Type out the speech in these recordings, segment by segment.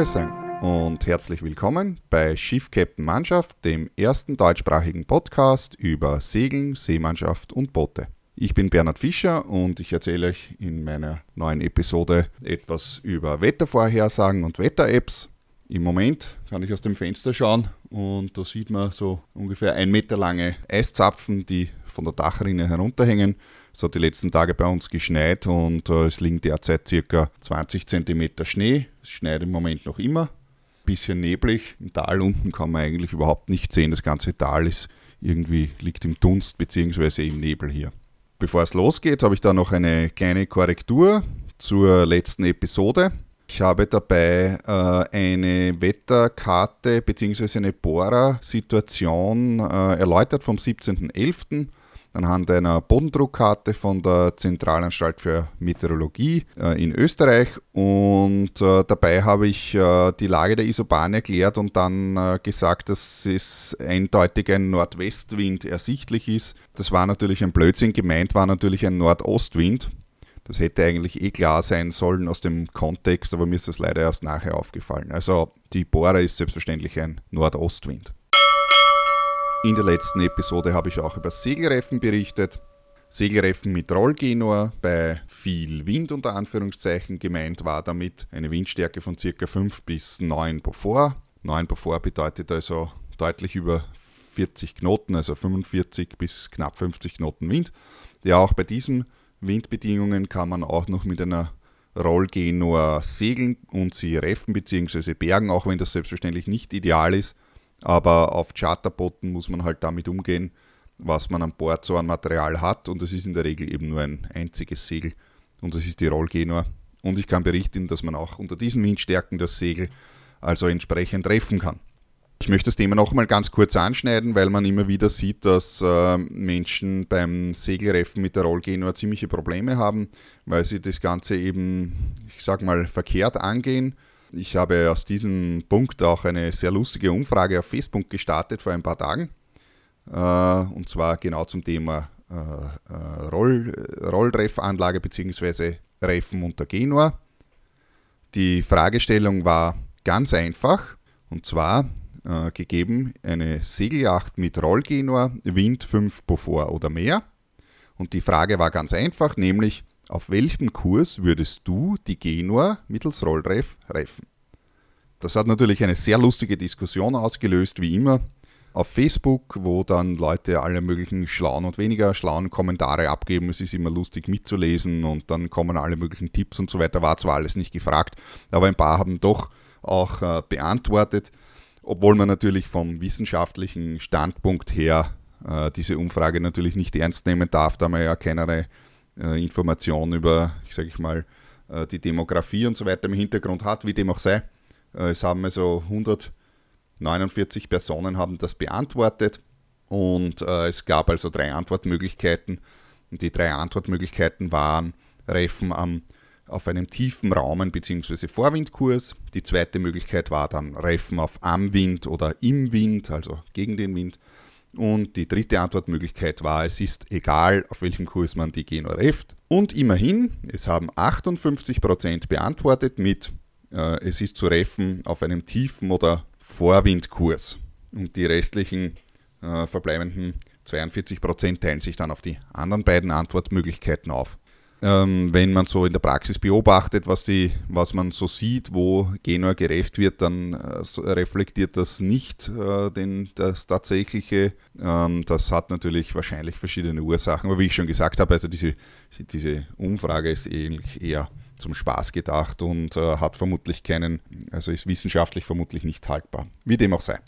Grüße und herzlich willkommen bei Schiff Captain Mannschaft, dem ersten deutschsprachigen Podcast über Segeln, Seemannschaft und Boote. Ich bin Bernhard Fischer und ich erzähle euch in meiner neuen Episode etwas über Wettervorhersagen und Wetter-Apps. Im Moment kann ich aus dem Fenster schauen und da sieht man so ungefähr ein Meter lange Eiszapfen, die von der Dachrinne herunterhängen. Es hat die letzten Tage bei uns geschneit und äh, es liegen derzeit circa 20 cm Schnee. Es schneit im Moment noch immer. Bisschen neblig. Im Tal unten kann man eigentlich überhaupt nicht sehen. Das ganze Tal ist irgendwie liegt im Dunst bzw. im Nebel hier. Bevor es losgeht, habe ich da noch eine kleine Korrektur zur letzten Episode. Ich habe dabei äh, eine Wetterkarte bzw. eine Bohrer-Situation äh, erläutert vom 17.11 anhand einer Bodendruckkarte von der Zentralanstalt für Meteorologie äh, in Österreich und äh, dabei habe ich äh, die Lage der Isobahn erklärt und dann äh, gesagt, dass es eindeutig ein Nordwestwind ersichtlich ist. Das war natürlich ein Blödsinn, gemeint war natürlich ein Nordostwind. Das hätte eigentlich eh klar sein sollen aus dem Kontext, aber mir ist das leider erst nachher aufgefallen. Also die Bohrer ist selbstverständlich ein Nordostwind. In der letzten Episode habe ich auch über Segelreifen berichtet. Segelreifen mit Rollgenor bei viel Wind unter Anführungszeichen. Gemeint war damit eine Windstärke von ca. 5 bis 9 Beaufort. 9 Beaufort bedeutet also deutlich über 40 Knoten, also 45 bis knapp 50 Knoten Wind. Ja, auch bei diesen Windbedingungen kann man auch noch mit einer Rollgenor segeln und sie reffen bzw. bergen, auch wenn das selbstverständlich nicht ideal ist. Aber auf Charterbooten muss man halt damit umgehen, was man an Bord so an Material hat. Und das ist in der Regel eben nur ein einziges Segel. Und das ist die Rollgenor. Und ich kann berichten, dass man auch unter diesen Windstärken das Segel also entsprechend treffen kann. Ich möchte das Thema noch mal ganz kurz anschneiden, weil man immer wieder sieht, dass äh, Menschen beim Segelreffen mit der Rollgenor ziemliche Probleme haben, weil sie das Ganze eben, ich sag mal, verkehrt angehen ich habe aus diesem Punkt auch eine sehr lustige Umfrage auf Facebook gestartet vor ein paar Tagen. Äh, und zwar genau zum Thema äh, äh, Roll, Rolltreffanlage bzw. Reffen unter Genua. Die Fragestellung war ganz einfach und zwar gegeben eine Segelyacht mit Rollgenua, Wind 5 Beaufort oder mehr. Und die Frage war ganz einfach, nämlich auf welchem Kurs würdest du die Genua mittels Rollreff reffen? Das hat natürlich eine sehr lustige Diskussion ausgelöst, wie immer, auf Facebook, wo dann Leute alle möglichen schlauen und weniger schlauen Kommentare abgeben. Es ist immer lustig mitzulesen und dann kommen alle möglichen Tipps und so weiter. War zwar alles nicht gefragt, aber ein paar haben doch auch äh, beantwortet, obwohl man natürlich vom wissenschaftlichen Standpunkt her äh, diese Umfrage natürlich nicht ernst nehmen darf, da man ja keinerlei äh, Informationen über, ich sage ich mal, äh, die Demografie und so weiter im Hintergrund hat, wie dem auch sei. Äh, es haben also 149 Personen haben das beantwortet und äh, es gab also drei Antwortmöglichkeiten. Und die drei Antwortmöglichkeiten waren Reffen am, auf einem tiefen Raumen bzw. Vorwindkurs. Die zweite Möglichkeit war dann Reffen auf am Wind oder im Wind, also gegen den Wind. Und die dritte Antwortmöglichkeit war, es ist egal, auf welchem Kurs man die Genua reft. Und immerhin, es haben 58% beantwortet mit, äh, es ist zu reffen auf einem tiefen oder Vorwindkurs. Und die restlichen äh, verbleibenden 42% teilen sich dann auf die anderen beiden Antwortmöglichkeiten auf ähm, wenn man so in der Praxis beobachtet, was, die, was man so sieht, wo Genua gerefft wird, dann äh, reflektiert das nicht äh, den, das tatsächliche. Ähm, das hat natürlich wahrscheinlich verschiedene Ursachen, aber wie ich schon gesagt habe, also diese, diese Umfrage ist eigentlich eher zum Spaß gedacht und äh, hat vermutlich keinen, also ist wissenschaftlich vermutlich nicht haltbar. Wie dem auch sei.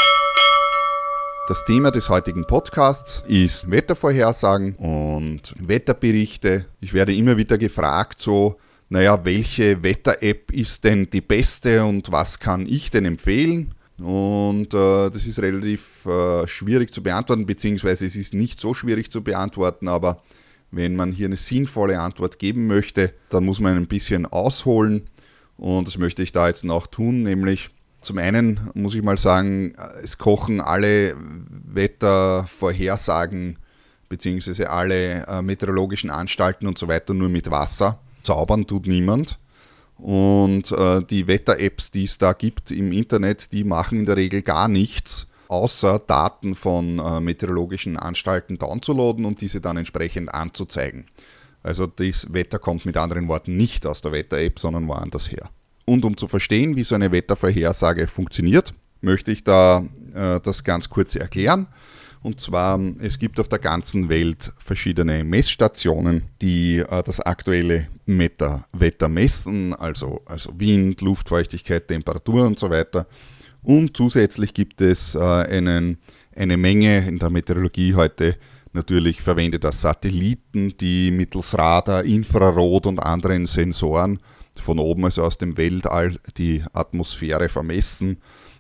Das Thema des heutigen Podcasts ist Wettervorhersagen und Wetterberichte. Ich werde immer wieder gefragt, so, naja, welche Wetter-App ist denn die beste und was kann ich denn empfehlen? Und äh, das ist relativ äh, schwierig zu beantworten, beziehungsweise es ist nicht so schwierig zu beantworten, aber wenn man hier eine sinnvolle Antwort geben möchte, dann muss man ein bisschen ausholen. Und das möchte ich da jetzt noch tun, nämlich zum einen muss ich mal sagen, es kochen alle Wettervorhersagen beziehungsweise alle äh, meteorologischen Anstalten und so weiter nur mit Wasser. Zaubern tut niemand. Und äh, die Wetter-Apps, die es da gibt im Internet, die machen in der Regel gar nichts, außer Daten von äh, meteorologischen Anstalten downzuladen und diese dann entsprechend anzuzeigen. Also das Wetter kommt mit anderen Worten nicht aus der Wetter-App, sondern woanders her. Und um zu verstehen, wie so eine Wettervorhersage funktioniert, möchte ich da äh, das ganz kurz erklären. Und zwar, es gibt auf der ganzen Welt verschiedene Messstationen, die äh, das aktuelle Wetter, Wetter messen, also, also Wind, Luftfeuchtigkeit, Temperatur und so weiter. Und zusätzlich gibt es äh, einen, eine Menge in der Meteorologie heute natürlich verwendeter Satelliten, die mittels Radar, Infrarot und anderen Sensoren von oben, also aus dem Weltall, die Atmosphäre vermessen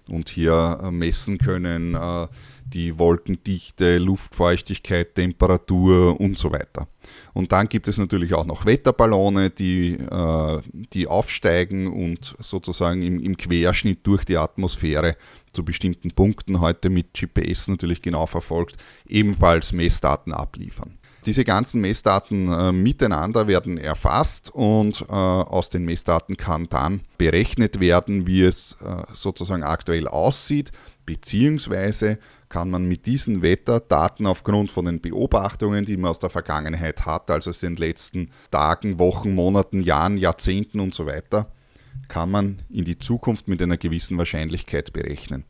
und hier äh, messen können äh, die Wolkendichte, Luftfeuchtigkeit, Temperatur und so weiter. Und dann gibt es natürlich auch noch Wetterballone, die, äh, die aufsteigen und sozusagen im, im Querschnitt durch die Atmosphäre zu bestimmten Punkten heute mit GPS natürlich genau verfolgt, ebenfalls Messdaten abliefern. Diese ganzen Messdaten äh, miteinander werden erfasst und äh, aus den Messdaten kann dann berechnet werden, wie es äh, sozusagen aktuell aussieht, beziehungsweise kann man mit diesen Wetterdaten aufgrund von den Beobachtungen, die man aus der Vergangenheit hat, also aus den letzten Tagen, Wochen, Monaten, Jahren, Jahrzehnten und so weiter, kann man in die Zukunft mit einer gewissen Wahrscheinlichkeit berechnen.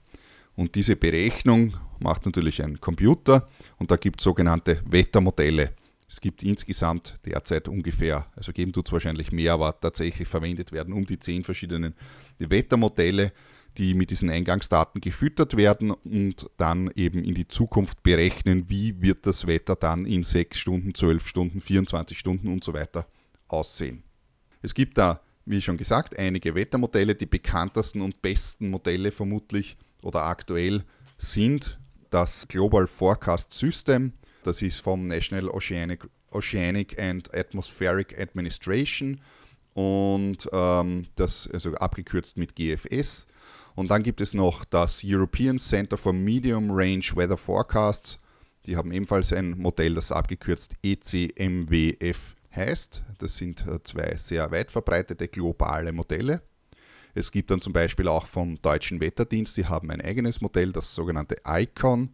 Und diese Berechnung macht natürlich ein Computer und da gibt es sogenannte Wettermodelle. Es gibt insgesamt derzeit ungefähr, also geben tut es wahrscheinlich mehr, aber tatsächlich verwendet werden um die zehn verschiedenen Wettermodelle die mit diesen Eingangsdaten gefüttert werden und dann eben in die Zukunft berechnen, wie wird das Wetter dann in 6 Stunden, 12 Stunden, 24 Stunden und so weiter aussehen. Es gibt da, wie schon gesagt, einige Wettermodelle. Die bekanntesten und besten Modelle vermutlich oder aktuell sind das Global Forecast System. Das ist vom National Oceanic, Oceanic and Atmospheric Administration und ähm, das also abgekürzt mit GFS. Und dann gibt es noch das European Center for Medium Range Weather Forecasts. Die haben ebenfalls ein Modell, das abgekürzt ECMWF heißt. Das sind äh, zwei sehr weit verbreitete globale Modelle. Es gibt dann zum Beispiel auch vom Deutschen Wetterdienst, die haben ein eigenes Modell, das sogenannte ICON.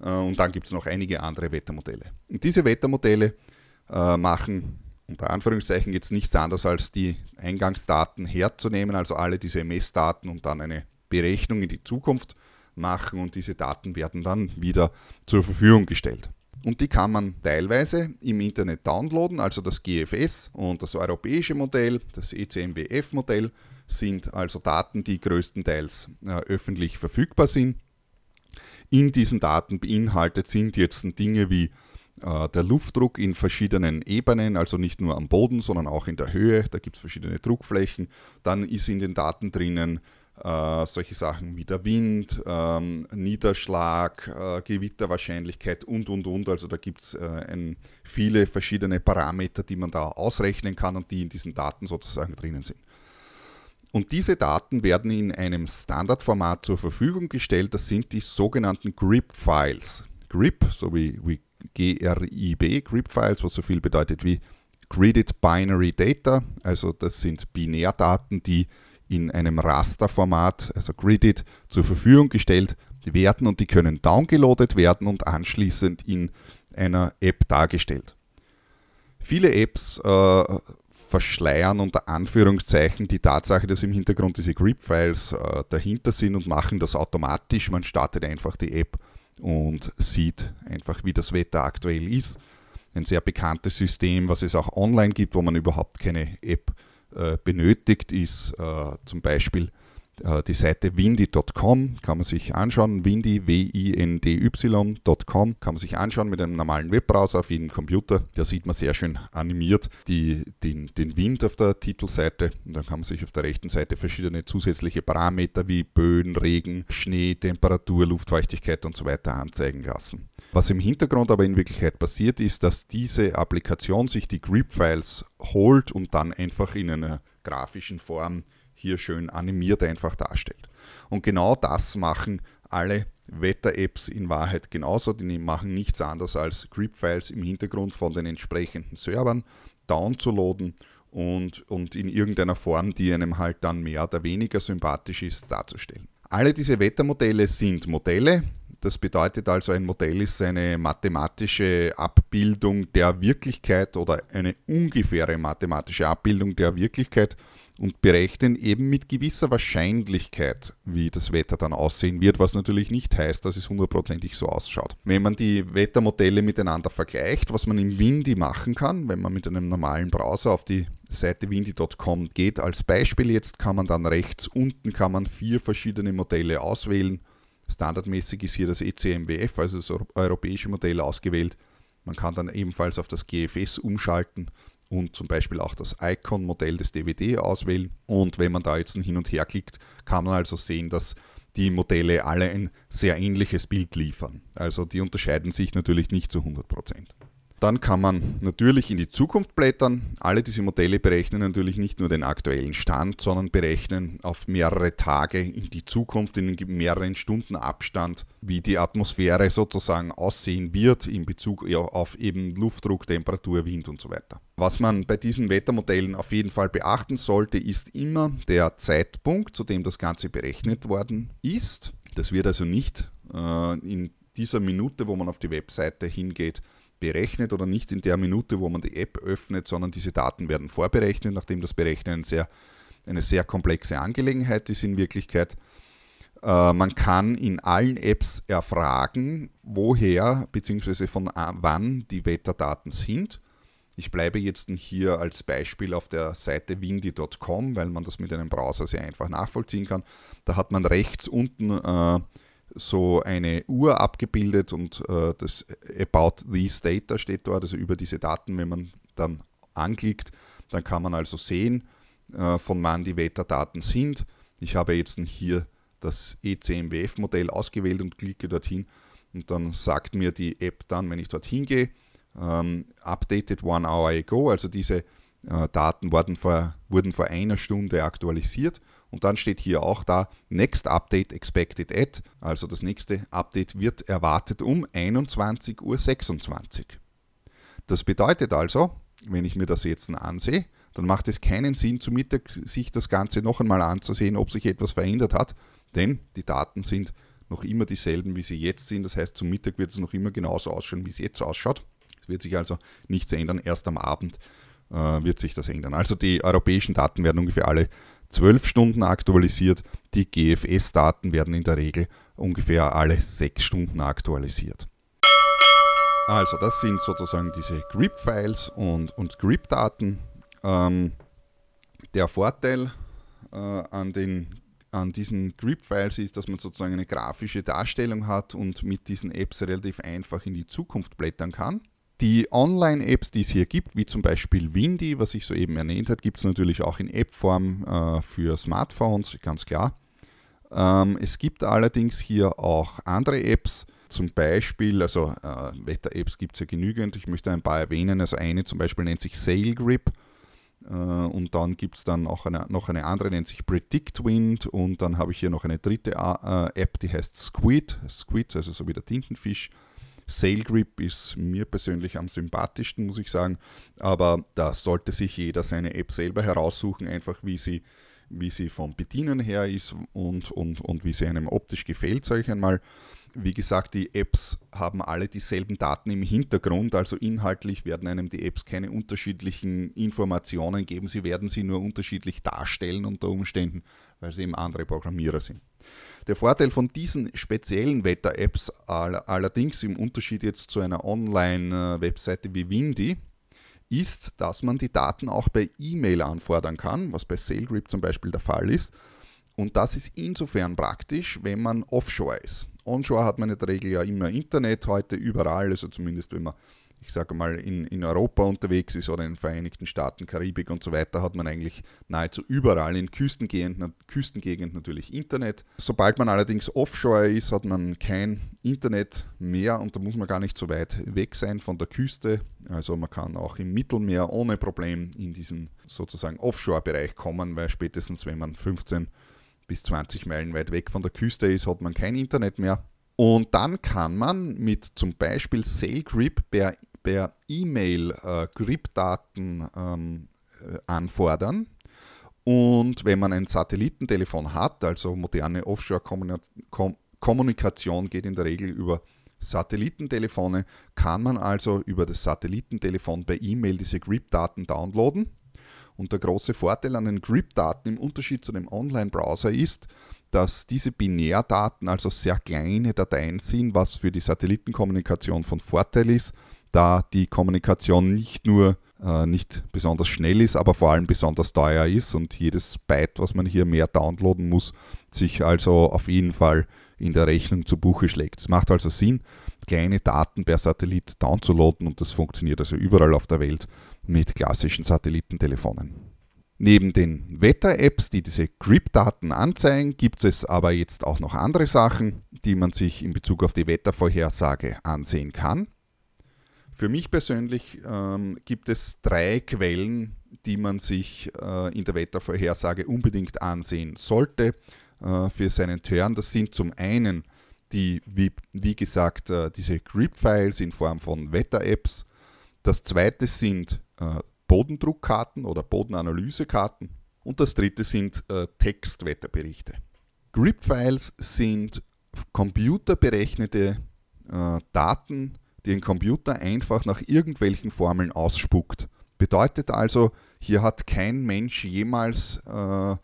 Äh, und dann gibt es noch einige andere Wettermodelle. Und diese Wettermodelle äh, machen unter Anführungszeichen jetzt nichts anderes als die Eingangsdaten herzunehmen, also alle diese Messdaten und dann eine Berechnung in die Zukunft machen und diese Daten werden dann wieder zur Verfügung gestellt. Und die kann man teilweise im Internet downloaden, also das GFS und das europäische Modell, das ECMWF-Modell, sind also Daten, die größtenteils äh, öffentlich verfügbar sind. In diesen Daten beinhaltet sind jetzt Dinge wie äh, der Luftdruck in verschiedenen Ebenen, also nicht nur am Boden, sondern auch in der Höhe. Da gibt es verschiedene Druckflächen. Dann ist in den Daten drinnen äh, solche Sachen wie der Wind, ähm, Niederschlag, äh, Gewitterwahrscheinlichkeit und, und, und. Also da gibt es äh, viele verschiedene Parameter, die man da ausrechnen kann und die in diesen Daten sozusagen drinnen sind. Und diese Daten werden in einem Standardformat zur Verfügung gestellt. Das sind die sogenannten GRIP-Files. GRIP, so wie, wie GRIB, GRIP-Files, was so viel bedeutet wie Gridded Binary Data. Also das sind Binärdaten, die in einem Rasterformat, also Gridded, zur Verfügung gestellt werden und die können downgeloadet werden und anschließend in einer App dargestellt. Viele Apps äh, verschleiern unter Anführungszeichen die Tatsache, dass im Hintergrund diese Grip-Files äh, dahinter sind und machen das automatisch. Man startet einfach die App und sieht einfach, wie das Wetter aktuell ist. Ein sehr bekanntes System, was es auch online gibt, wo man überhaupt keine App äh, benötigt, ist äh, zum Beispiel die Seite windy.com, kann man sich anschauen, windy, W-I-N-D-Y.com, kann man sich anschauen mit einem normalen Webbrowser auf jedem Computer. Da sieht man sehr schön animiert die, den, den Wind auf der Titelseite. Und dann kann man sich auf der rechten Seite verschiedene zusätzliche Parameter wie Böen, Regen, Schnee, Temperatur, Luftfeuchtigkeit und so weiter anzeigen lassen. Was im Hintergrund aber in Wirklichkeit passiert ist, dass diese Applikation sich die Grip-Files holt und dann einfach in einer grafischen Form hier schön animiert einfach darstellt. Und genau das machen alle Wetter-Apps in Wahrheit genauso. Die machen nichts anderes als Grip-Files im Hintergrund von den entsprechenden Servern downzuladen und, und in irgendeiner Form, die einem halt dann mehr oder weniger sympathisch ist, darzustellen. Alle diese Wettermodelle sind Modelle. Das bedeutet also, ein Modell ist eine mathematische Abbildung der Wirklichkeit oder eine ungefähre mathematische Abbildung der Wirklichkeit und berechnen eben mit gewisser Wahrscheinlichkeit, wie das Wetter dann aussehen wird, was natürlich nicht heißt, dass es hundertprozentig so ausschaut. Wenn man die Wettermodelle miteinander vergleicht, was man im Windy machen kann, wenn man mit einem normalen Browser auf die Seite windy.com geht, als Beispiel jetzt kann man dann rechts unten kann man vier verschiedene Modelle auswählen. Standardmäßig ist hier das ECMWF, also das europäische Modell ausgewählt. Man kann dann ebenfalls auf das GFS umschalten und zum Beispiel auch das Icon-Modell des DVD auswählen. Und wenn man da jetzt hin und her klickt, kann man also sehen, dass die Modelle alle ein sehr ähnliches Bild liefern. Also die unterscheiden sich natürlich nicht zu 100%. Dann kann man natürlich in die Zukunft blättern. Alle diese Modelle berechnen natürlich nicht nur den aktuellen Stand, sondern berechnen auf mehrere Tage in die Zukunft, in mehreren Stunden Abstand, wie die Atmosphäre sozusagen aussehen wird in Bezug auf eben Luftdruck, Temperatur, Wind und so weiter. Was man bei diesen Wettermodellen auf jeden Fall beachten sollte, ist immer der Zeitpunkt, zu dem das Ganze berechnet worden ist. Das wird also nicht äh, in dieser Minute, wo man auf die Webseite hingeht, berechnet oder nicht in der Minute, wo man die App öffnet, sondern diese Daten werden vorberechnet, nachdem das Berechnen sehr, eine sehr komplexe Angelegenheit ist in Wirklichkeit. Äh, man kann in allen Apps erfragen, woher bzw. von wann die Wetterdaten sind. Ich bleibe jetzt hier als Beispiel auf der Seite windy.com, weil man das mit einem Browser sehr einfach nachvollziehen kann. Da hat man rechts unten äh, so eine Uhr abgebildet und äh, das About These Data steht dort, also über diese Daten, wenn man dann anklickt, dann kann man also sehen, äh, von wann die Wetterdaten sind. Ich habe jetzt hier das ECMWF-Modell ausgewählt und klicke dorthin und dann sagt mir die App dann, wenn ich dorthin gehe, ähm, updated one hour ago, also diese äh, Daten wurden vor, wurden vor einer Stunde aktualisiert und dann steht hier auch da, Next Update expected at, also das nächste Update wird erwartet um 21.26 Uhr. Das bedeutet also, wenn ich mir das jetzt ansehe, dann macht es keinen Sinn, zu Mittag sich das Ganze noch einmal anzusehen, ob sich etwas verändert hat, denn die Daten sind noch immer dieselben, wie sie jetzt sind. Das heißt, zum Mittag wird es noch immer genauso ausschauen, wie es jetzt ausschaut. Es wird sich also nichts ändern. Erst am Abend äh, wird sich das ändern. Also die europäischen Daten werden ungefähr alle 12 Stunden aktualisiert. Die GFS-Daten werden in der Regel ungefähr alle 6 Stunden aktualisiert. Also das sind sozusagen diese Grip-Files und, und Grip-Daten. Ähm, der Vorteil äh, an, den, an diesen Grip-Files ist, dass man sozusagen eine grafische Darstellung hat und mit diesen Apps relativ einfach in die Zukunft blättern kann. Die Online-Apps, die es hier gibt, wie zum Beispiel Windy, was ich soeben erwähnt habe, gibt es natürlich auch in App-Form äh, für Smartphones, ganz klar. Ähm, es gibt allerdings hier auch andere Apps, zum Beispiel, also äh, Wetter-Apps gibt es ja genügend, ich möchte ein paar erwähnen. Also eine zum Beispiel nennt sich SailGrip äh, und dann gibt es dann auch eine, noch eine andere, nennt sich PredictWind und dann habe ich hier noch eine dritte äh, App, die heißt Squid, Squid, also so wie der Tintenfisch. Sail Grip ist mir persönlich am sympathischsten, muss ich sagen. Aber da sollte sich jeder seine App selber heraussuchen, einfach wie sie, wie sie vom Bedienen her ist und, und, und wie sie einem optisch gefällt, sage ich einmal. Wie gesagt, die Apps haben alle dieselben Daten im Hintergrund, also inhaltlich werden einem die Apps keine unterschiedlichen Informationen geben, sie werden sie nur unterschiedlich darstellen unter Umständen, weil sie eben andere Programmierer sind. Der Vorteil von diesen speziellen Wetter-Apps allerdings im Unterschied jetzt zu einer Online-Webseite wie Windy ist, dass man die Daten auch bei E-Mail anfordern kann, was bei SailGrip zum Beispiel der Fall ist. Und das ist insofern praktisch, wenn man offshore ist. Onshore hat man in der Regel ja immer Internet heute überall, also zumindest wenn man ich sage mal, in, in Europa unterwegs ist oder in den Vereinigten Staaten, Karibik und so weiter, hat man eigentlich nahezu überall in Küstengegenden, Küstengegend natürlich Internet. Sobald man allerdings offshore ist, hat man kein Internet mehr und da muss man gar nicht so weit weg sein von der Küste. Also man kann auch im Mittelmeer ohne Problem in diesen sozusagen Offshore-Bereich kommen, weil spätestens wenn man 15 bis 20 Meilen weit weg von der Küste ist, hat man kein Internet mehr. Und dann kann man mit zum Beispiel SailGrip per per E-Mail äh, Grip-Daten ähm, anfordern. Und wenn man ein Satellitentelefon hat, also moderne Offshore-Kommunikation geht in der Regel über Satellitentelefone, kann man also über das Satellitentelefon per E-Mail diese GRIP-Daten downloaden. Und der große Vorteil an den GRIP-Daten im Unterschied zu dem Online-Browser ist, dass diese Binärdaten also sehr kleine Dateien sind, was für die Satellitenkommunikation von Vorteil ist, da die Kommunikation nicht nur äh, nicht besonders schnell ist, aber vor allem besonders teuer ist und jedes Byte, was man hier mehr downloaden muss, sich also auf jeden Fall in der Rechnung zu Buche schlägt. Es macht also Sinn, kleine Daten per Satellit downzuladen und das funktioniert also überall auf der Welt mit klassischen Satellitentelefonen. Neben den Wetter-Apps, die diese GRIP-Daten anzeigen, gibt es aber jetzt auch noch andere Sachen, die man sich in Bezug auf die Wettervorhersage ansehen kann. Für mich persönlich ähm, gibt es drei Quellen, die man sich äh, in der Wettervorhersage unbedingt ansehen sollte äh, für seinen Turn. Das sind zum einen die, wie, wie gesagt, äh, diese Grip-Files in Form von Wetter-Apps. Das zweite sind äh, Bodendruckkarten oder Bodenanalysekarten. Und das dritte sind äh, Textwetterberichte. Grip-Files sind computerberechnete äh, Daten, die ein Computer einfach nach irgendwelchen Formeln ausspuckt. Bedeutet also, hier hat kein Mensch jemals äh,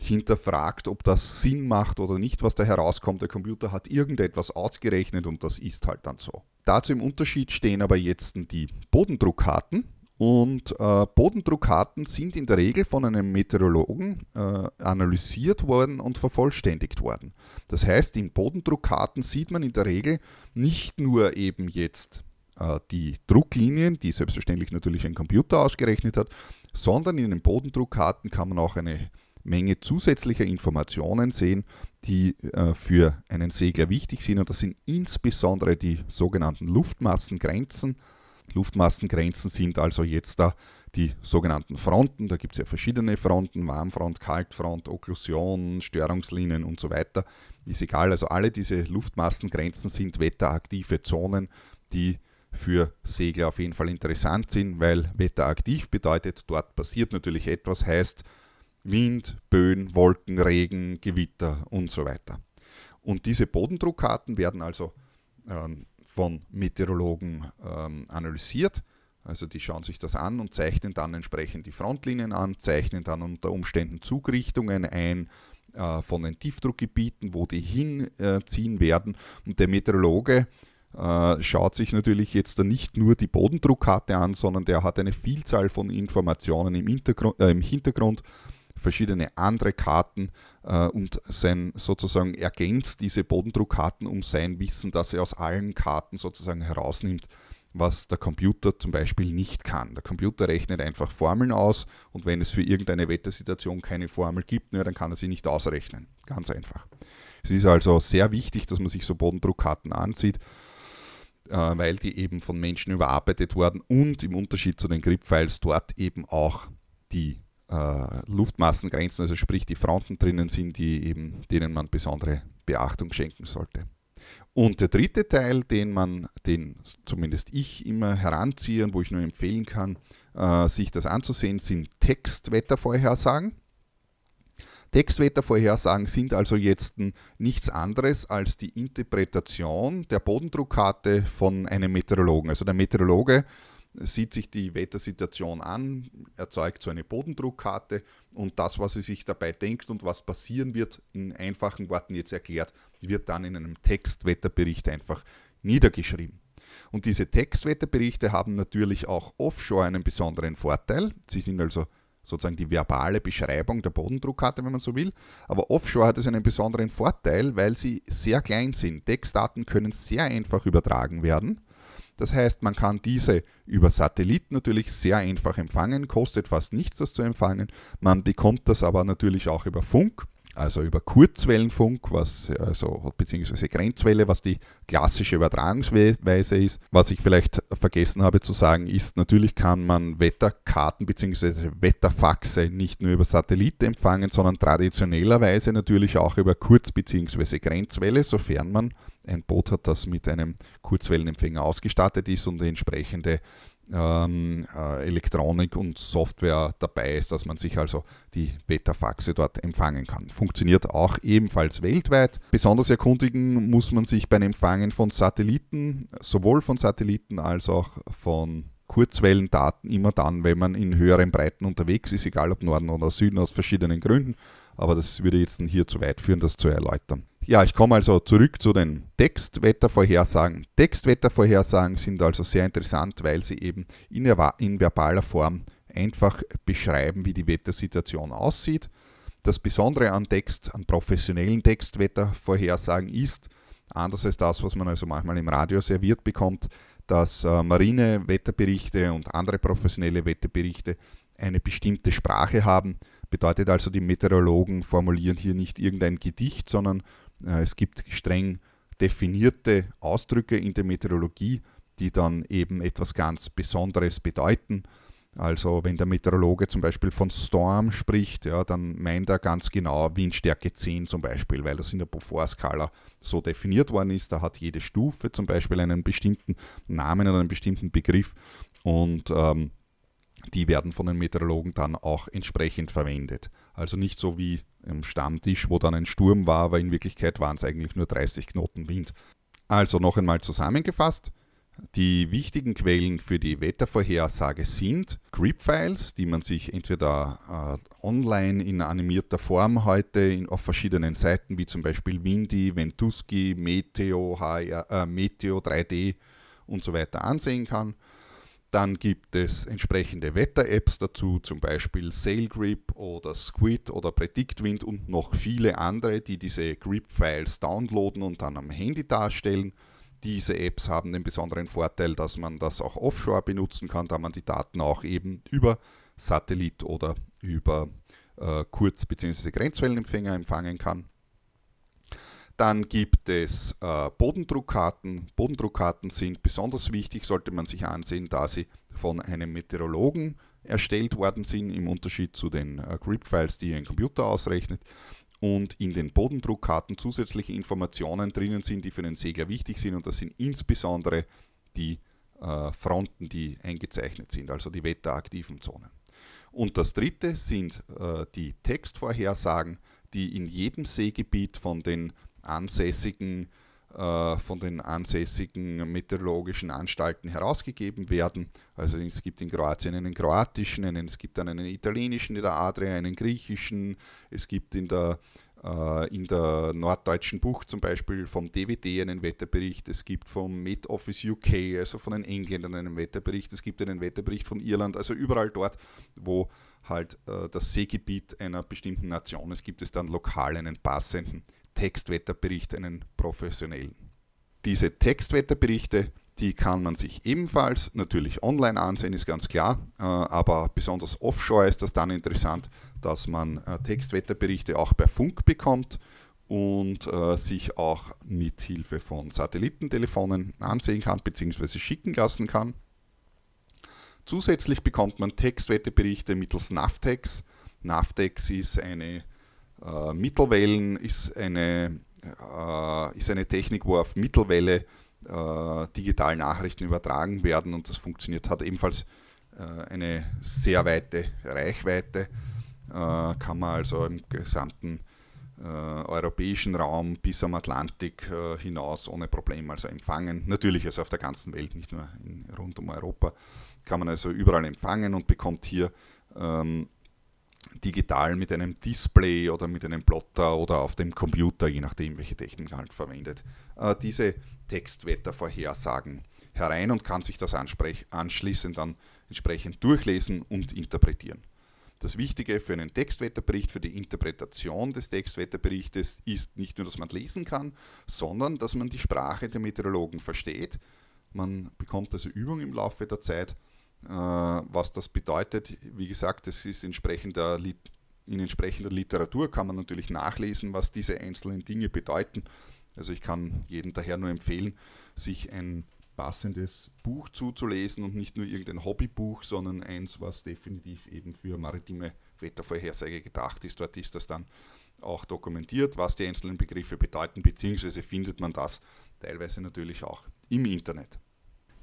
hinterfragt, ob das Sinn macht oder nicht, was da herauskommt. Der Computer hat irgendetwas ausgerechnet und das ist halt dann so. Dazu im Unterschied stehen aber jetzt die Bodendruckkarten. Und äh, Bodendruckkarten sind in der Regel von einem Meteorologen äh, analysiert worden und vervollständigt worden. Das heißt, in Bodendruckkarten sieht man in der Regel nicht nur eben jetzt äh, die Drucklinien, die selbstverständlich natürlich ein Computer ausgerechnet hat, sondern in den Bodendruckkarten kann man auch eine Menge zusätzlicher Informationen sehen, die äh, für einen Segler wichtig sind. Und das sind insbesondere die sogenannten Luftmassengrenzen Luftmassengrenzen sind also jetzt da die sogenannten Fronten. Da gibt es ja verschiedene Fronten, Warmfront, Kaltfront, Okklusion, Störungslinien und so weiter. Ist egal, also alle diese Luftmassengrenzen sind wetteraktive Zonen, die für Segler auf jeden Fall interessant sind, weil wetteraktiv bedeutet, dort passiert natürlich etwas, heißt Wind, Böen, Wolken, Regen, Gewitter und so weiter. Und diese Bodendruckkarten werden also ähm, von Meteorologen ähm, analysiert. Also die schauen sich das an und zeichnen dann entsprechend die Frontlinien an, zeichnen dann unter Umständen Zugrichtungen ein äh, von den Tiefdruckgebieten, wo die hinziehen äh, werden. Und der Meteorologe äh, schaut sich natürlich jetzt nicht nur die Bodendruckkarte an, sondern der hat eine Vielzahl von Informationen im Hintergrund, äh, im Hintergrund verschiedene andere Karten äh, und sein sozusagen ergänzt diese Bodendruckkarten um sein Wissen, dass er aus allen Karten sozusagen herausnimmt, was der Computer zum Beispiel nicht kann. Der Computer rechnet einfach Formeln aus und wenn es für irgendeine Wettersituation keine Formel gibt, ne, dann kann er sie nicht ausrechnen. Ganz einfach. Es ist also sehr wichtig, dass man sich so Bodendruckkarten ansieht, äh, weil die eben von Menschen überarbeitet wurden und im Unterschied zu den Grip-Files dort eben auch die äh, Luftmassengrenzen, also sprich die Fronten drinnen sind, die eben, denen man besondere Beachtung schenken sollte. Und der dritte Teil, den man, den zumindest ich immer heranziehe und wo ich nur empfehlen kann, äh, sich das anzusehen, sind Textwettervorhersagen. Textwettervorhersagen sind also jetzt nichts anderes als die Interpretation der Bodendruckkarte von einem Meteorologen. Also der Meteorologe sieht sich die Wettersituation an, erzeugt so eine Bodendruckkarte und das, was er sich dabei denkt und was passieren wird, in einfachen Worten jetzt erklärt, wird dann in einem Textwetterbericht einfach niedergeschrieben. Und diese Textwetterberichte haben natürlich auch offshore einen besonderen Vorteil. Sie sind also sozusagen die verbale Beschreibung der Bodendruckkarte, wenn man so will. Aber offshore hat es einen besonderen Vorteil, weil sie sehr klein sind. Textdaten können sehr einfach übertragen werden das heißt, man kann diese über Satellit natürlich sehr einfach empfangen, kostet fast nichts, das zu empfangen. Man bekommt das aber natürlich auch über Funk, also über Kurzwellenfunk, was also beziehungsweise Grenzwelle, was die klassische Übertragungsweise ist. Was ich vielleicht vergessen habe zu sagen, ist natürlich kann man Wetterkarten beziehungsweise Wetterfaxe nicht nur über Satellit empfangen, sondern traditionellerweise natürlich auch über Kurz- beziehungsweise Grenzwelle, sofern man ein Boot hat, das mit einem Kurzwellenempfänger ausgestattet ist und entsprechende ähm, äh, Elektronik und Software dabei ist, dass man sich also die Beta-Faxe dort empfangen kann. Funktioniert auch ebenfalls weltweit. Besonders erkundigen muss man sich beim Empfangen von Satelliten, sowohl von Satelliten als auch von Kurzwellendaten immer dann, wenn man in höheren Breiten unterwegs ist, egal ob Norden oder Süden, aus verschiedenen Gründen. Aber das würde jetzt hier zu weit führen, das zu erläutern. Ja, ich komme also zurück zu den Textwettervorhersagen. Textwettervorhersagen sind also sehr interessant, weil sie eben in, in verbaler Form einfach beschreiben, wie die Wettersituation aussieht. Das Besondere an Text, an professionellen Textwettervorhersagen ist, anders als das, was man also manchmal im Radio serviert bekommt, dass äh, Marinewetterberichte und andere professionelle Wetterberichte eine bestimmte Sprache haben. Bedeutet also, die Meteorologen formulieren hier nicht irgendein Gedicht, sondern es gibt streng definierte Ausdrücke in der Meteorologie, die dann eben etwas ganz Besonderes bedeuten. Also wenn der Meteorologe zum Beispiel von Storm spricht, ja, dann meint er ganz genau Windstärke 10 zum Beispiel, weil das in der Beaufort-Skala so definiert worden ist. Da hat jede Stufe zum Beispiel einen bestimmten Namen oder einen bestimmten Begriff und ähm, die werden von den Meteorologen dann auch entsprechend verwendet. Also nicht so wie im Stammtisch, wo dann ein Sturm war, aber in Wirklichkeit waren es eigentlich nur 30 Knoten Wind. Also noch einmal zusammengefasst. Die wichtigen Quellen für die Wettervorhersage sind Grip-Files, die man sich entweder äh, online in animierter Form heute in, auf verschiedenen Seiten, wie zum Beispiel Windy, Ventusky, Meteo, HR, äh, Meteo 3D und so weiter ansehen kann dann gibt es entsprechende Wetter-Apps dazu, zum Beispiel SailGrip oder Squid oder PredictWind und noch viele andere, die diese Grip-Files downloaden und dann am Handy darstellen. Diese Apps haben den besonderen Vorteil, dass man das auch offshore benutzen kann, da man die Daten auch eben über Satellit oder über äh, Kurz- bzw. Grenzwellenempfänger empfangen kann. Dann gibt es äh, Bodendruckkarten. Bodendruckkarten sind besonders wichtig, sollte man sich ansehen, da sie von einem Meteorologen erstellt worden sind, im Unterschied zu den äh, Grip-Files, die ein Computer ausrechnet. Und in den Bodendruckkarten zusätzliche Informationen drinnen sind, die für den Segler wichtig sind. Und das sind insbesondere die äh, Fronten, die eingezeichnet sind, also die wetteraktiven Zonen. Und das dritte sind äh, die Textvorhersagen, die in jedem Seegebiet von den ansässigen, äh, von den ansässigen meteorologischen Anstalten herausgegeben werden. Also es gibt in Kroatien einen kroatischen, einen, es gibt dann einen italienischen in der Adria, einen griechischen, es gibt in der äh, in der norddeutschen Bucht zum Beispiel vom DWD einen Wetterbericht, es gibt vom Met Office UK, also von den Engländern einen Wetterbericht, es gibt einen Wetterbericht von Irland, also überall dort, wo halt äh, das Seegebiet einer bestimmten Nation. Ist, gibt es dann lokal einen passenden Textwetterbericht, einen professionellen. Diese Textwetterberichte, die kann man sich ebenfalls natürlich online ansehen, ist ganz klar, äh, aber besonders offshore ist das dann interessant, dass man äh, Textwetterberichte auch per Funk bekommt und äh, sich auch mit Hilfe von Satellitentelefonen ansehen kann bzw. schicken lassen kann. Zusätzlich bekommt man Textwetterberichte mittels Navtex. Navtex ist eine äh, Mittelwellen ist eine, äh, ist eine Technik, wo auf Mittelwelle äh, digital Nachrichten übertragen werden und das funktioniert, hat ebenfalls äh, eine sehr weite Reichweite, äh, kann man also im gesamten äh, europäischen Raum bis am Atlantik hinaus ohne Probleme also empfangen. Natürlich also auf der ganzen Welt, nicht nur in, rund um Europa, kann man also überall empfangen und bekommt hier ähm, digital mit einem Display oder mit einem Plotter oder auf dem Computer, je nachdem, welche Technik man halt verwendet, äh, diese Textwettervorhersagen herein und kann sich das anschließend dann entsprechend durchlesen und interpretieren. Das Wichtige für einen Textwetterbericht, für die Interpretation des Textwetterberichtes ist nicht nur, dass man lesen kann, sondern dass man die Sprache der Meteorologen versteht. Man bekommt also Übung im Laufe der Zeit was das bedeutet, wie gesagt, das ist entsprechender, in entsprechender Literatur kann man natürlich nachlesen, was diese einzelnen Dinge bedeuten. Also ich kann jedem daher nur empfehlen, sich ein passendes Buch zuzulesen und nicht nur irgendein Hobbybuch, sondern eins, was definitiv eben für maritime Wettervorhersage gedacht ist. Dort ist das dann auch dokumentiert, was die einzelnen Begriffe bedeuten, beziehungsweise findet man das teilweise natürlich auch im Internet.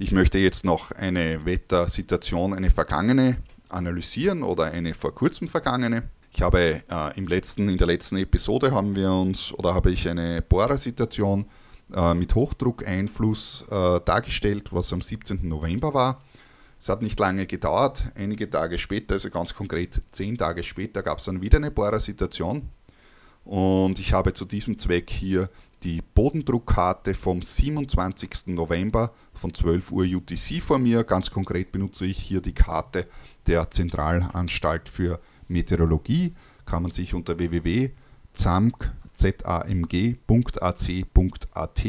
Ich möchte jetzt noch eine Wettersituation, eine vergangene analysieren oder eine vor kurzem vergangene. Ich habe äh, im letzten, in der letzten Episode haben wir uns oder habe ich eine Bohrersituation äh, mit Hochdruckeinfluss äh, dargestellt, was am 17. November war. Es hat nicht lange gedauert. Einige Tage später, also ganz konkret zehn Tage später, gab es dann wieder eine Bohrersituation. Und ich habe zu diesem Zweck hier die Bodendruckkarte vom 27. November von 12 Uhr UTC vor mir. Ganz konkret benutze ich hier die Karte der Zentralanstalt für Meteorologie. Kann man sich unter www.zamg.ac.at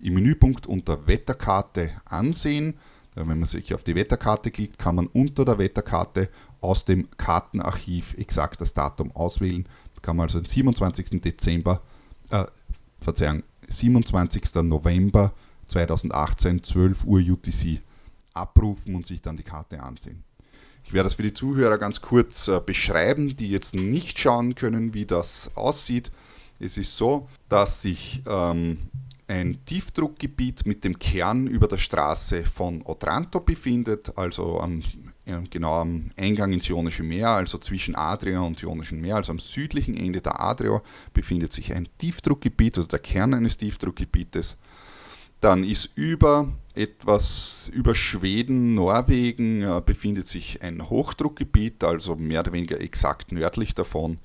im Menüpunkt unter Wetterkarte ansehen. Wenn man sich auf die Wetterkarte klickt, kann man unter der Wetterkarte aus dem Kartenarchiv exakt das Datum auswählen. Da kann man also den 27. Dezember äh, Verzeihung, 27. November 2018, 12 Uhr UTC abrufen und sich dann die Karte ansehen. Ich werde das für die Zuhörer ganz kurz äh, beschreiben, die jetzt nicht schauen können, wie das aussieht. Es ist so, dass sich ähm, ein Tiefdruckgebiet mit dem Kern über der Straße von Otranto befindet, also am, genau am Eingang ins Ionische Meer, also zwischen Adria und Ionischen Meer, also am südlichen Ende der Adria befindet sich ein Tiefdruckgebiet, also der Kern eines Tiefdruckgebietes. Dann ist über etwas über Schweden, Norwegen äh, befindet sich ein Hochdruckgebiet, also mehr oder weniger exakt nördlich davon.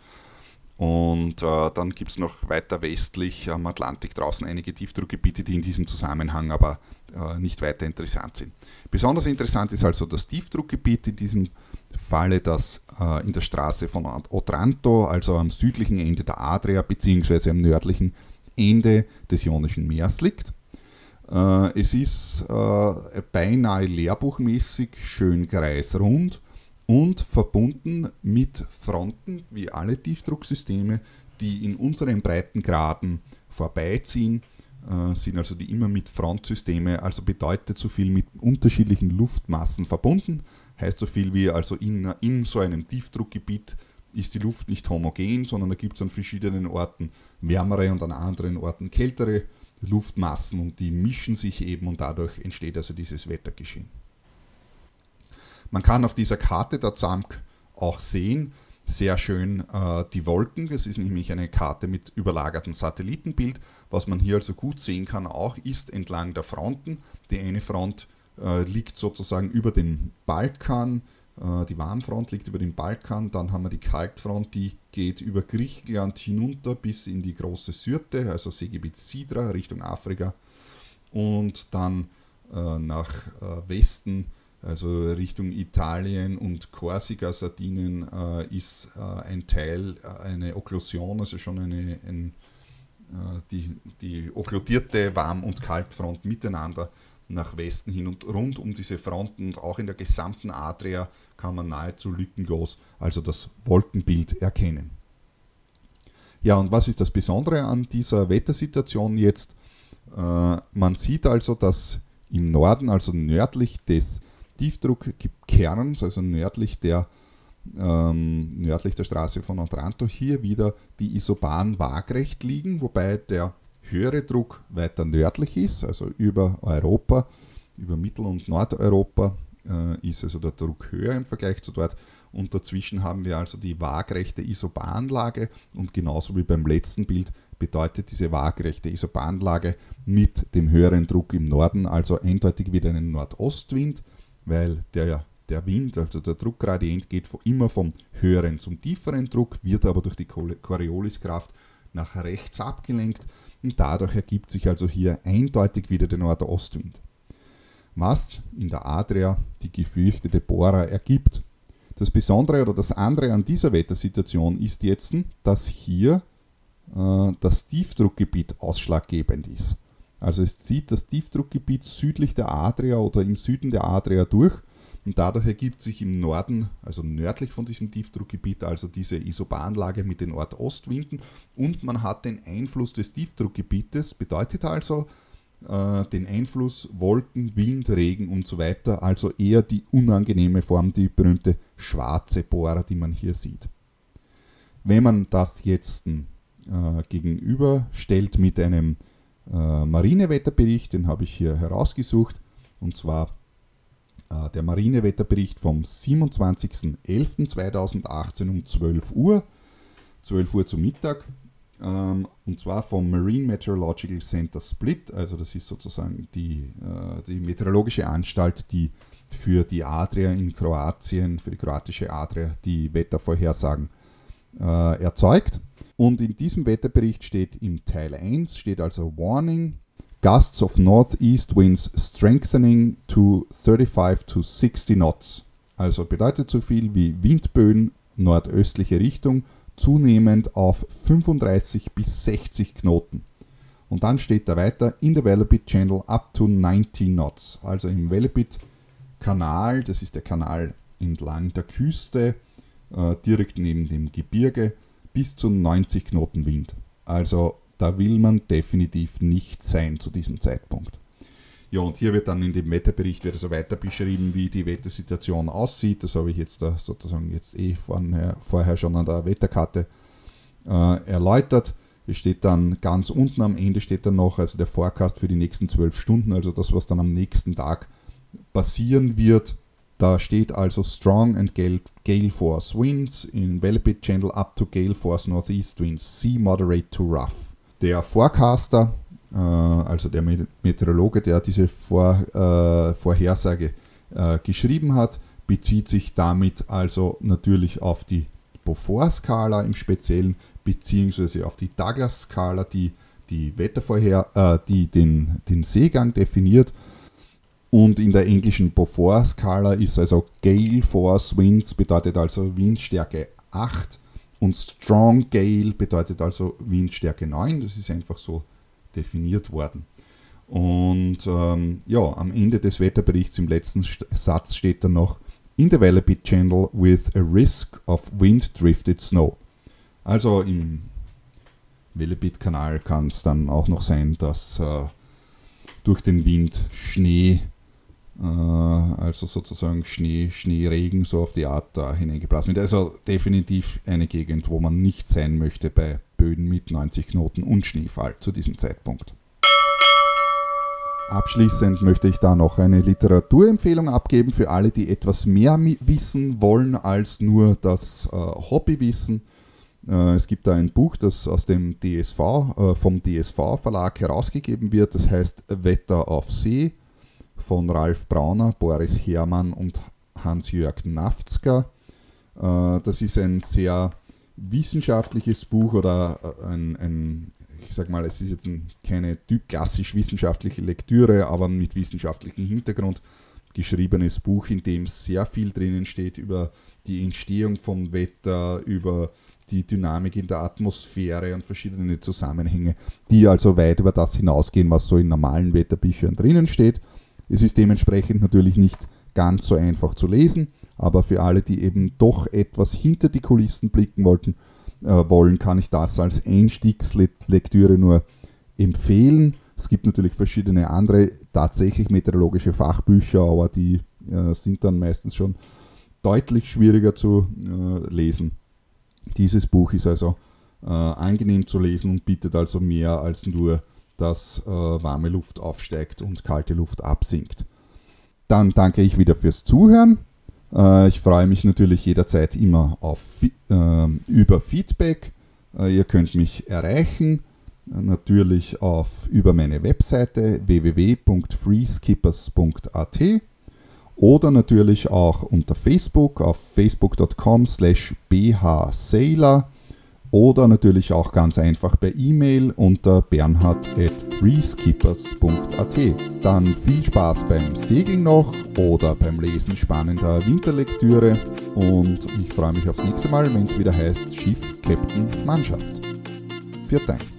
Und äh, dann gibt es noch weiter westlich am Atlantik draußen einige Tiefdruckgebiete, die in diesem Zusammenhang aber äh, nicht weiter interessant sind. Besonders interessant ist also das Tiefdruckgebiet in diesem Falle, das äh, in der Straße von Otranto, also am südlichen Ende der Adria bzw. am nördlichen Ende des Ionischen Meeres liegt. Äh, es ist äh, beinahe lehrbuchmäßig schön kreisrund und verbunden mit Fronten, wie alle Tiefdrucksysteme, die in unseren Breitengraden vorbeiziehen, äh, sind also die immer mit Frontsysteme, also bedeutet so viel mit unterschiedlichen Luftmassen verbunden, heißt so viel wie also in, in so einem Tiefdruckgebiet ist die Luft nicht homogen, sondern da gibt es an verschiedenen Orten wärmere und an anderen Orten kältere Luftmassen und die mischen sich eben und dadurch entsteht also dieses Wettergeschehen. Man kann auf dieser Karte der ZAMK auch sehen, sehr schön äh, die Wolken. Das ist nämlich eine Karte mit überlagertem Satellitenbild. Was man hier also gut sehen kann, auch ist entlang der Fronten. Die eine Front äh, liegt sozusagen über dem Balkan, äh, die Warmfront liegt über dem Balkan. Dann haben wir die Kaltfront, die geht über Griechenland hinunter bis in die große Syrte, also Seegebiet Sidra Richtung Afrika. Und dann äh, nach äh, Westen also Richtung Italien und Korsika, Sardinien äh, ist äh, ein Teil, äh, eine Okklusion, also schon eine, ein, äh, die, die okkludierte Warm- und Kaltfront miteinander nach Westen hin und rund um diese Fronten und auch in der gesamten Adria kann man nahezu lückenlos also das Wolkenbild erkennen. Ja, und was ist das Besondere an dieser Wettersituation jetzt? Äh, man sieht also, dass im Norden, also nördlich des Tiefdruckkerns, also nördlich der, ähm, nördlich der Straße von Otranto, hier wieder die Isobahn waagrecht liegen, wobei der höhere Druck weiter nördlich ist, also über Europa, über Mittel- und Nordeuropa äh, ist also der Druck höher im Vergleich zu dort. Und dazwischen haben wir also die waagrechte Isobahnlage und genauso wie beim letzten Bild bedeutet diese waagrechte Isobahnlage mit dem höheren Druck im Norden also eindeutig wieder einen Nordostwind weil der, der Wind, also der Druckgradient geht immer vom höheren zum tieferen Druck, wird aber durch die Corioliskraft nach rechts abgelenkt und dadurch ergibt sich also hier eindeutig wieder der Nordostwind. Was in der Adria die gefürchtete Bohrer ergibt. Das Besondere oder das andere an dieser Wettersituation ist jetzt, dass hier äh, das Tiefdruckgebiet ausschlaggebend ist. Also es zieht das Tiefdruckgebiet südlich der Adria oder im Süden der Adria durch und dadurch ergibt sich im Norden, also nördlich von diesem Tiefdruckgebiet, also diese Isobahnlage mit den Nordostwinden und man hat den Einfluss des Tiefdruckgebietes, bedeutet also äh, den Einfluss Wolken, Wind, Regen und so weiter, also eher die unangenehme Form, die berühmte schwarze Bohrer, die man hier sieht. Wenn man das jetzt äh, gegenüberstellt mit einem äh, Marinewetterbericht, den habe ich hier herausgesucht. Und zwar äh, der Marinewetterbericht vom 27.11.2018 um 12 Uhr. 12 Uhr zum Mittag. Ähm, und zwar vom Marine Meteorological Center Split. Also das ist sozusagen die, äh, die meteorologische Anstalt, die für die Adria in Kroatien, für die kroatische Adria, die Wettervorhersagen äh, erzeugt. Und in diesem Wetterbericht steht im Teil 1, steht also Warning, Gusts of Northeast Winds strengthening to 35 to 60 Knots. Also bedeutet so viel wie Windböen nordöstliche Richtung, zunehmend auf 35 bis 60 Knoten. Und dann steht da weiter, in the Velebit Channel up to 90 Knots. Also im Velebit Kanal, das ist der Kanal entlang der Küste, äh, direkt neben dem Gebirge, bis zu 90 Knoten Wind. Also da will man definitiv nicht sein zu diesem Zeitpunkt. Ja, und hier wird dann in dem Wetterbericht wird also weiter beschrieben, wie die Wettersituation aussieht. Das habe ich jetzt da sozusagen jetzt eh vorher, vorher schon an der Wetterkarte äh, erläutert. Es steht dann ganz unten am Ende steht dann noch, also der Forecast für die nächsten zwölf Stunden, also das, was dann am nächsten Tag passieren wird. Da steht also Strong and Gale, gale Force Winds. In Velebit Channel up to Gale Force Northeast Winds, Sea Moderate to Rough. Der Forecaster, äh, also der Meteorologe, der diese Vor, äh, Vorhersage äh, geschrieben hat, bezieht sich damit also natürlich auf die Beaufort-Skala im Speziellen, beziehungsweise auf die Douglas-Skala, die die Wettervorher, äh, die den, den Seegang definiert und in der englischen Beaufort-Skala ist also Gale Force Winds bedeutet also Windstärke 8 und Strong Gale bedeutet also Windstärke 9. Das ist einfach so definiert worden. Und ähm, ja, am Ende des Wetterberichts im letzten Satz steht dann noch In the Velebit Channel with a risk of wind drifted snow. Also im Velebit-Kanal kann es dann auch noch sein, dass äh, durch den Wind Schnee also sozusagen Schnee, Schneeregen so auf die Art da hineingeblasen wird. Also definitiv eine Gegend, wo man nicht sein möchte bei Böden mit 90 Knoten und Schneefall zu diesem Zeitpunkt. Abschließend möchte ich da noch eine Literaturempfehlung abgeben für alle, die etwas mehr wissen wollen als nur das äh, Hobbywissen. Äh, es gibt da ein Buch, das aus dem DSV, äh, vom DSV Verlag herausgegeben wird, das heißt Wetter auf See von Ralf Brauner, Boris Herrmann und Hans-Jörg Naftzger. Äh, das ist ein sehr wissenschaftliches Buch oder äh, ein, ein ich sag mal, es ist jetzt ein, keine klassisch wissenschaftliche Lektüre, aber mit wissenschaftlichem Hintergrund geschriebenes Buch, in dem sehr viel drinnen steht über die Entstehung vom Wetter, über die Dynamik in der Atmosphäre und verschiedene Zusammenhänge, die also weit über das hinausgehen, was so in normalen Wetterbüchern drinnen steht. Es ist dementsprechend natürlich nicht ganz so einfach zu lesen, aber für alle, die eben doch etwas hinter die Kulissen blicken wollten, äh, wollen, kann ich das als Einstiegslektüre nur empfehlen. Es gibt natürlich verschiedene andere tatsächlich meteorologische Fachbücher, aber die äh, sind dann meistens schon deutlich schwieriger zu äh, lesen. Dieses Buch ist also äh, angenehm zu lesen und bietet also mehr als nur dass äh, warme Luft aufsteigt und kalte Luft absinkt. Dann danke ich wieder fürs Zuhören. Äh, ich freue mich natürlich jederzeit immer auf, äh, über Feedback. Äh, ihr könnt mich erreichen, äh, natürlich auf, über meine Webseite www.freeskippers.at oder natürlich auch unter Facebook auf facebook.com slash bhsailor oder natürlich auch ganz einfach per E-Mail unter bernhard.freeskippers.at. Dann viel Spaß beim Segeln noch oder beim Lesen spannender Winterlektüre und ich freue mich aufs nächste Mal, wenn es wieder heißt Schiff, Captain, Mannschaft. Vielen Dank.